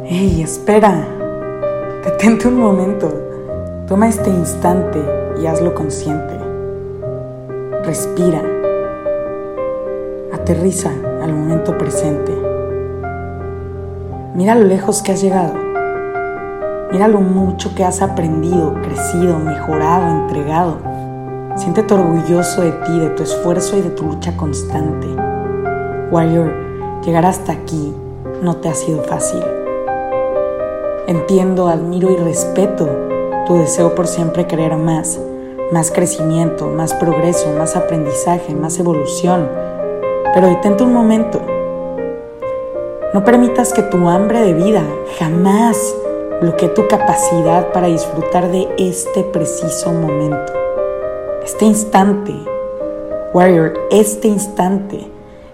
¡Ey, espera! Detente un momento. Toma este instante y hazlo consciente. Respira. Aterriza al momento presente. Mira lo lejos que has llegado. Mira lo mucho que has aprendido, crecido, mejorado, entregado. Siéntete orgulloso de ti, de tu esfuerzo y de tu lucha constante. Warrior, llegar hasta aquí no te ha sido fácil. Entiendo, admiro y respeto tu deseo por siempre querer más, más crecimiento, más progreso, más aprendizaje, más evolución. Pero detente un momento. No permitas que tu hambre de vida jamás bloquee tu capacidad para disfrutar de este preciso momento. Este instante, Warrior, este instante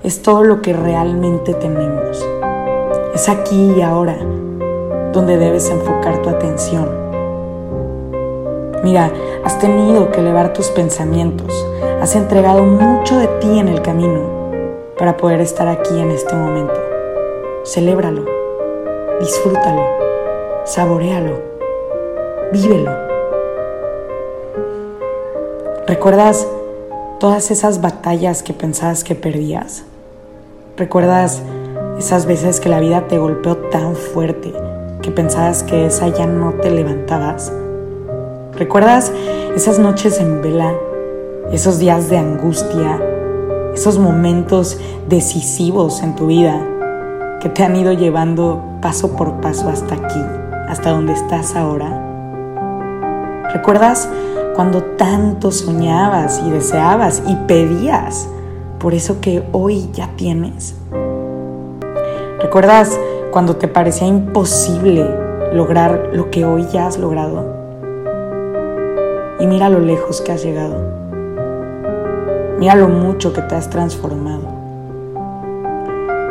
es todo lo que realmente tenemos. Es aquí y ahora donde debes enfocar tu atención. Mira, has tenido que elevar tus pensamientos, has entregado mucho de ti en el camino para poder estar aquí en este momento. Celébralo, disfrútalo, saborealo, vívelo. ¿Recuerdas todas esas batallas que pensabas que perdías? ¿Recuerdas esas veces que la vida te golpeó tan fuerte pensabas que esa ya no te levantabas? ¿Recuerdas esas noches en vela, esos días de angustia, esos momentos decisivos en tu vida que te han ido llevando paso por paso hasta aquí, hasta donde estás ahora? ¿Recuerdas cuando tanto soñabas y deseabas y pedías por eso que hoy ya tienes? ¿Recuerdas cuando te parecía imposible lograr lo que hoy ya has logrado? Y mira lo lejos que has llegado. Mira lo mucho que te has transformado.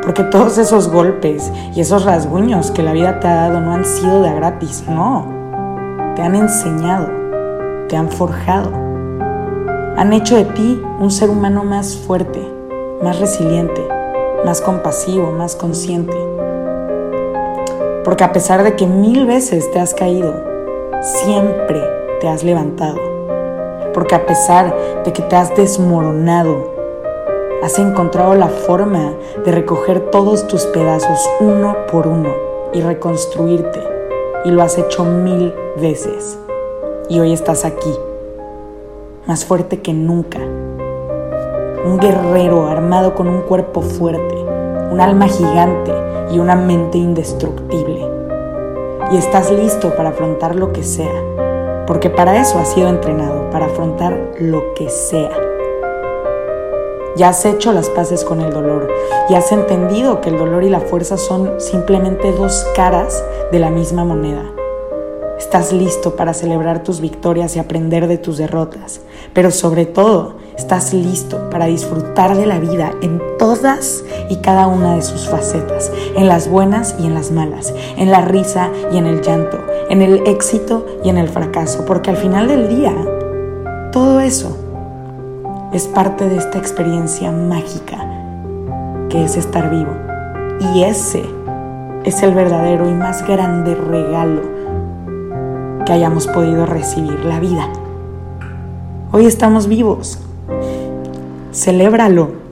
Porque todos esos golpes y esos rasguños que la vida te ha dado no han sido de gratis, no. Te han enseñado, te han forjado. Han hecho de ti un ser humano más fuerte, más resiliente, más compasivo, más consciente. Porque a pesar de que mil veces te has caído, siempre te has levantado. Porque a pesar de que te has desmoronado, has encontrado la forma de recoger todos tus pedazos uno por uno y reconstruirte. Y lo has hecho mil veces. Y hoy estás aquí, más fuerte que nunca un guerrero armado con un cuerpo fuerte, un alma gigante y una mente indestructible. Y estás listo para afrontar lo que sea, porque para eso has sido entrenado, para afrontar lo que sea. Ya has hecho las paces con el dolor y has entendido que el dolor y la fuerza son simplemente dos caras de la misma moneda. Estás listo para celebrar tus victorias y aprender de tus derrotas, pero sobre todo estás listo para disfrutar de la vida en todas y cada una de sus facetas, en las buenas y en las malas, en la risa y en el llanto, en el éxito y en el fracaso, porque al final del día, todo eso es parte de esta experiencia mágica que es estar vivo. Y ese es el verdadero y más grande regalo que hayamos podido recibir la vida. Hoy estamos vivos. Celébralo.